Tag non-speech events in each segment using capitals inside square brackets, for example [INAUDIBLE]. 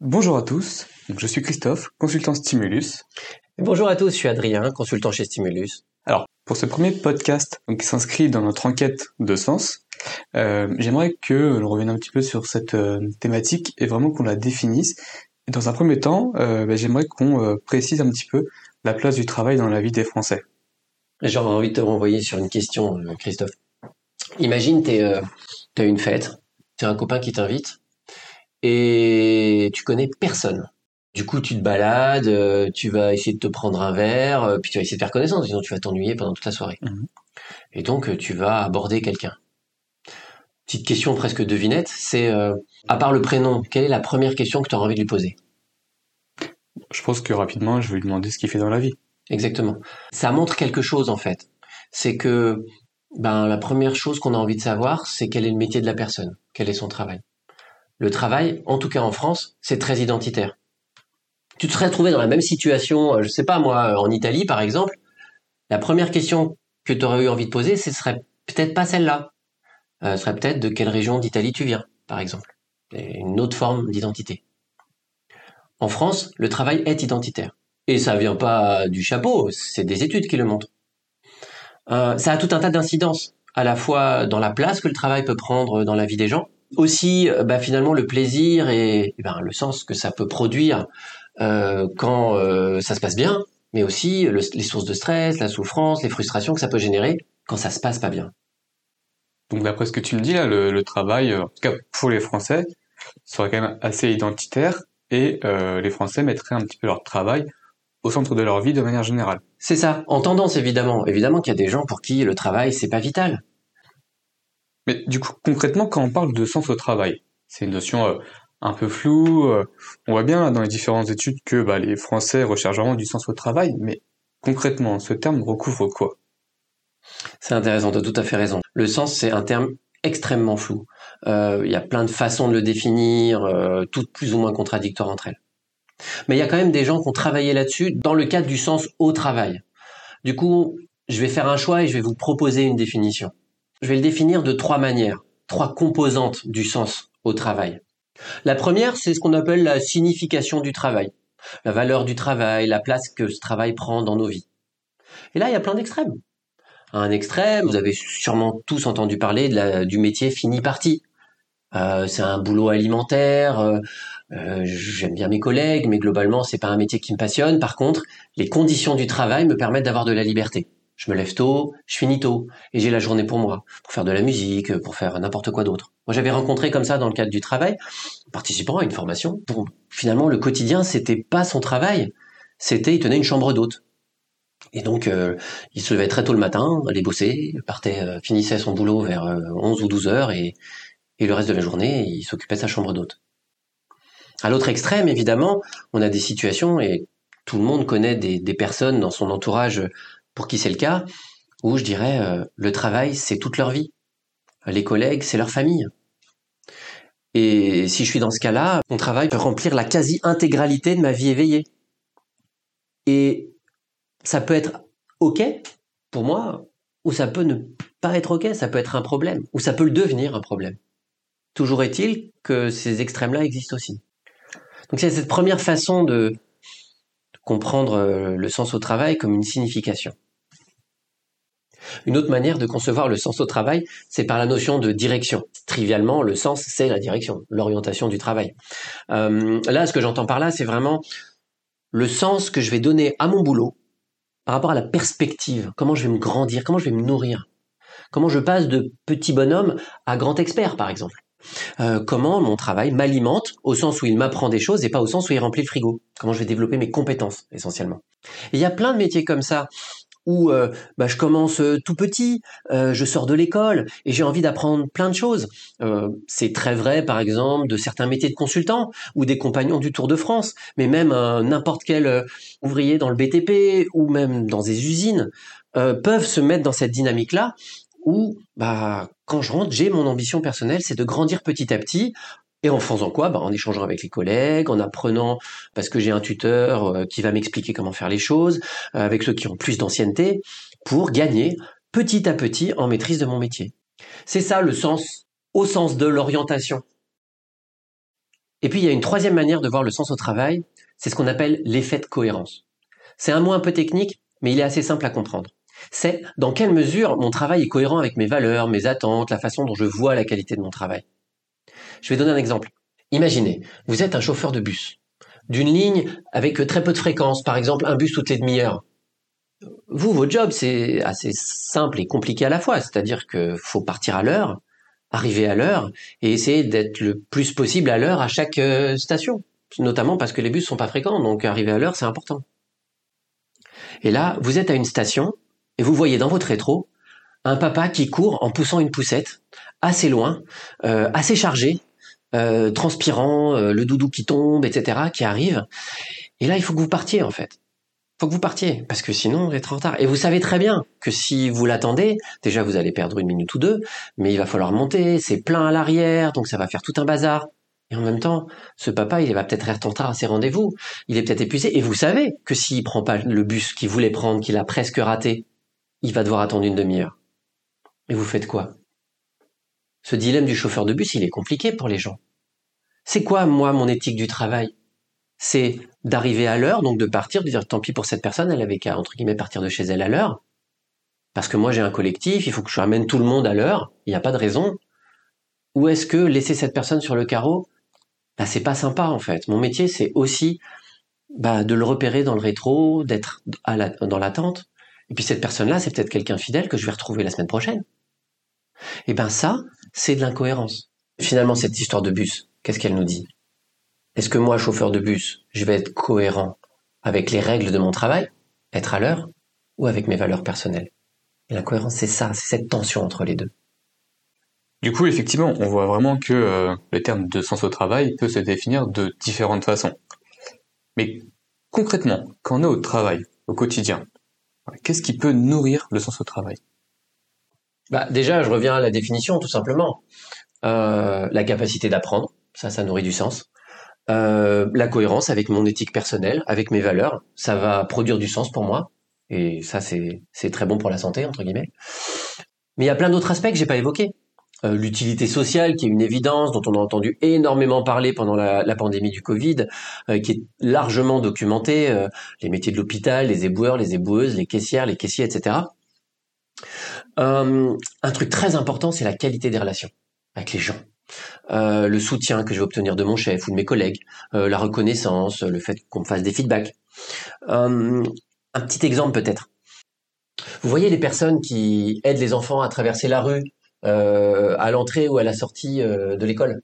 Bonjour à tous, je suis Christophe, consultant Stimulus. bonjour à tous, je suis Adrien, consultant chez Stimulus. Alors, pour ce premier podcast qui s'inscrit dans notre enquête de sens, euh, j'aimerais que l'on revienne un petit peu sur cette euh, thématique et vraiment qu'on la définisse. Et dans un premier temps, euh, ben, j'aimerais qu'on précise un petit peu la place du travail dans la vie des Français. J'aurais envie de te renvoyer sur une question, Christophe. Imagine, tu as une fête, tu as un copain qui t'invite, et tu connais personne. Du coup, tu te balades, euh, tu vas essayer de te prendre un verre, euh, puis tu vas essayer de faire connaissance, sinon tu vas t'ennuyer pendant toute la soirée. Mhm. Et donc, euh, tu vas aborder quelqu'un. Petite question presque devinette, c'est, à part le prénom, quelle est la première question que tu as envie de lui poser? Je pense que rapidement, je vais lui demander ce qu'il fait dans la vie. Exactement. Ça montre quelque chose en fait. C'est que ben, la première chose qu'on a envie de savoir, c'est quel est le métier de la personne, quel est son travail le travail, en tout cas en France, c'est très identitaire. Tu te serais trouvé dans la même situation, euh, je sais pas moi, en Italie par exemple, la première question que tu aurais eu envie de poser, ce serait peut-être pas celle-là. Euh, ce serait peut-être de quelle région d'Italie tu viens, par exemple. Une autre forme d'identité. En France, le travail est identitaire. Et ça vient pas du chapeau, c'est des études qui le montrent. Euh, ça a tout un tas d'incidences, à la fois dans la place que le travail peut prendre dans la vie des gens, aussi euh, bah, finalement le plaisir et, ben, le sens que ça peut produire euh, quand euh, ça se passe bien, mais aussi les sources de stress, la souffrance, les frustrations que ça peut générer quand ça se passe pas bien. Donc d'après ce que tu me dis là, le, travail, en tout cas pour les Français, serait quand même assez identitaire et les Français mettraient un petit peu leur travail au centre de leur vie de manière générale. C'est ça, en tendance évidemment. Évidemment qu'il y a des gens pour qui le travail c'est pas vital. Mais du coup, concrètement, quand on parle de sens au travail, c'est une notion euh, un peu floue. Euh, on voit bien dans les différentes études que bah, les Français recherchent vraiment du sens au travail, mais concrètement, ce terme recouvre quoi? C'est intéressant, tu as tout à fait raison. Le sens, c'est un terme extrêmement flou. Euh, il y a plein de façons de le définir, toutes plus ou moins contradictoires entre elles. Mais il y a quand même des gens qui ont travaillé là-dessus dans le cadre du sens au travail. Du coup, je vais faire un choix et je vais vous proposer une définition. Je vais le définir de trois manières, trois composantes du sens au travail. La première, c'est ce qu'on appelle la signification du travail, la valeur du travail, la place que ce travail prend dans nos vies. Et là, il y a plein d'extrêmes. un extrême, vous avez sûrement tous entendu parler du métier fini parti. Euh, c'est un boulot alimentaire. Euh, euh, j'aime bien mes collègues, mais globalement, c'est pas un métier qui me passionne. Par contre, les conditions du travail me permettent d'avoir de la liberté. Je me lève tôt, je finis tôt, et j'ai la journée pour moi, pour faire de la musique, pour faire n'importe quoi d'autre. Moi, j'avais rencontré comme ça dans le cadre du travail, participant à une formation. Finalement, le quotidien, c'était pas son travail, c'était il tenait une chambre d'hôte. Et donc, euh, il se levait très tôt le matin, allait bosser, partait, euh, finissait son boulot vers 11 euh, ou 12 heures, et, le reste de la journée, il s'occupait de sa chambre d'hôte. À l'autre extrême, évidemment, on a des situations, et tout le monde connaît des personnes dans son entourage pour qui c'est le cas, où je dirais euh, le travail, c'est toute leur vie. Les collègues, c'est leur famille. Et si je suis dans ce cas-là, mon travail peut remplir la quasi-intégralité de ma vie éveillée. Et ça peut être OK pour moi, ou ça peut ne pas être OK, ça peut être un problème, ou ça peut le devenir un problème. Toujours est-il que ces extrêmes-là existent aussi. Donc c'est cette première façon de comprendre euh, le sens au travail comme une signification. Une autre manière de concevoir le sens au travail, c'est par la notion de direction. Trivialement, le sens, c'est la direction, l'orientation du travail. Euh, là, ce que j'entends par là, c'est vraiment le sens que je vais donner à mon boulot par rapport à la perspective, comment je vais me grandir, comment je vais me nourrir, comment je passe de petit bonhomme à grand expert, par exemple. Euh, comment mon travail m'alimente au sens où il m'apprend des choses et pas au sens où il remplit le frigo. Comment je vais développer mes compétences essentiellement. il y a plein de métiers comme ça où euh, bah, je commence euh, tout petit, euh, je sors de l'école et j'ai envie d'apprendre plein de choses. c'est très vrai, par exemple, de certains métiers de consultant ou des compagnons du Tour de France, mais même n'importe quel ouvrier dans le BTP ou même dans des usines peuvent se mettre dans cette dynamique-là où, bah, quand je rentre, j'ai mon ambition personnelle, c'est de grandir petit à petit et en faisant quoi? Bah, En échangeant avec les collègues, en apprenant, parce que j'ai un tuteur euh, qui va m'expliquer comment faire les choses, euh, avec ceux qui ont plus d'ancienneté, pour gagner petit à petit en maîtrise de mon métier. C'est ça le sens, au sens de l'orientation. Et puis il y a une troisième manière de voir le sens au travail, c'est ce qu'on appelle l'effet de cohérence. C'est un mot un peu technique, mais il est assez simple à comprendre. C'est dans quelle mesure mon travail est cohérent avec mes valeurs, mes attentes, la façon dont je vois la qualité de mon travail. Je vais donner un exemple. Imaginez, vous êtes un chauffeur de bus, d'une ligne avec très peu de fréquence, par exemple un bus toutes les demi-heures. Vous, votre job, c'est assez simple et compliqué à la fois, c'est-à-dire que faut partir à l'heure, arriver à l'heure et essayer d'être le plus possible à l'heure à chaque euh, station, notamment parce que les bus sont pas fréquents, donc arriver à l'heure, c'est important. Et là, vous êtes à une station et vous voyez dans votre rétro un papa qui court en poussant une poussette assez loin, euh, assez chargé, euh, transpirant, euh, le doudou qui tombe, etc., qui arrive. Et là, il faut que vous partiez en fait. Il faut que vous partiez parce que sinon vous êtes en retard. Et vous savez très bien que si vous l'attendez, déjà vous allez perdre une minute ou deux, mais il va falloir monter, c'est plein à l'arrière, donc ça va faire tout un bazar. Et en même temps, ce papa, il va peut-être être en retard à ses rendez-vous. Il est peut-être épuisé. Et vous savez que s'il prend pas le bus qu'il voulait prendre, qu'il a presque raté, il va devoir attendre une demi-heure. Et vous faites quoi? Ce dilemme du chauffeur de bus, il est compliqué pour les gens. C'est quoi, moi, mon éthique du travail? C'est d'arriver à l'heure, donc de partir, de dire tant pis pour cette personne, elle avait qu'à, entre partir de chez elle à l'heure. Parce que moi, j'ai un collectif, il faut que je ramène tout le monde à l'heure, il n'y a pas de raison. Ou est-ce que laisser cette personne sur le carreau, bah, c'est pas sympa en fait. Mon métier, c'est aussi bah, de le repérer dans le rétro, d'être dans l'attente, et puis cette personne-là, c'est peut-être quelqu'un fidèle que je vais retrouver la semaine prochaine. Et ben ça, c'est de l'incohérence. Finalement, cette histoire de bus, qu'est-ce qu'elle nous dit? Est-ce que moi, chauffeur de bus, je vais être cohérent avec les règles de mon travail, être à l'heure, ou avec mes valeurs personnelles? L'incohérence, c'est ça, c'est cette tension entre les deux. Du coup, effectivement, on voit vraiment que euh, le terme de sens au travail peut se définir de différentes façons. Mais concrètement, quand on est au travail, au quotidien, Qu'est-ce qui peut nourrir le sens au travail? Bah, Déjà, je reviens à la définition, tout simplement. Euh, la capacité d'apprendre, ça, ça nourrit du sens. Euh, la cohérence avec mon éthique personnelle, avec mes valeurs, ça va produire du sens pour moi. Et ça, c'est très bon pour la santé, entre guillemets. Mais il y a plein d'autres aspects que j'ai pas évoqués. Euh, l'utilité sociale, qui est une évidence, dont on a entendu énormément parler pendant la, pandémie du Covid, euh, qui est largement documentée, euh, les métiers de l'hôpital, les éboueurs, les éboueuses, les caissières, les caissiers, etc. un truc très important, c'est la qualité des relations avec les gens. le soutien que je vais obtenir de mon chef ou de mes collègues, la reconnaissance, le fait qu'on me fasse des feedbacks. un petit exemple peut-être. Vous voyez les personnes qui aident les enfants à traverser la rue euh, à l'entrée ou à la sortie euh, de l'école.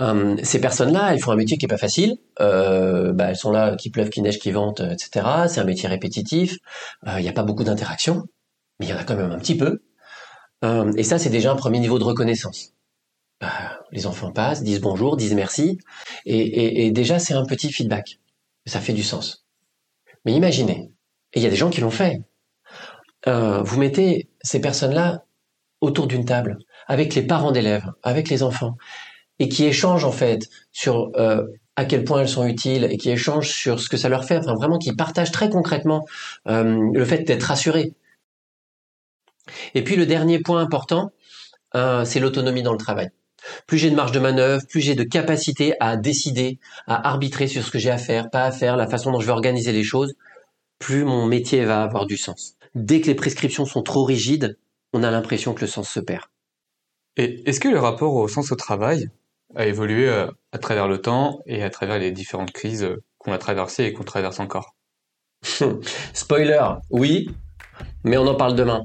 Euh, ces personnes-là, elles font un métier qui est pas facile. Euh, bah, elles sont là, qui pleuve, qui neige, qui vente, etc. C'est un métier répétitif. Il n'y a pas beaucoup d'interaction, mais il y en a quand même un petit peu. et ça, c'est déjà un premier niveau de reconnaissance. Bah, les enfants passent, disent bonjour, disent merci, et, et, et déjà c'est un petit feedback. Ça fait du sens. Mais imaginez, et il y a des gens qui l'ont fait. vous mettez ces personnes-là autour d'une table, avec les parents d'élèves, avec les enfants, et qui échangent en fait sur euh, à quel point elles sont utiles et qui échangent sur ce que ça leur fait, enfin vraiment qui partagent très concrètement euh, le fait d'être rassurés. Et puis le dernier point important, euh, c'est l'autonomie dans le travail. Plus j'ai de marge de manœuvre, plus j'ai de capacité à décider, à arbitrer sur ce que j'ai à faire, pas à faire, la façon dont je vais organiser les choses, plus mon métier va avoir du sens. Dès que les prescriptions sont trop rigides, on a l'impression que le sens se perd. Et est-ce que le rapport au sens au travail a évolué euh, à travers le temps et à travers les différentes crises euh, qu'on a traversées et qu'on traverse encore? [LAUGHS] Spoiler, oui, mais on en parle demain.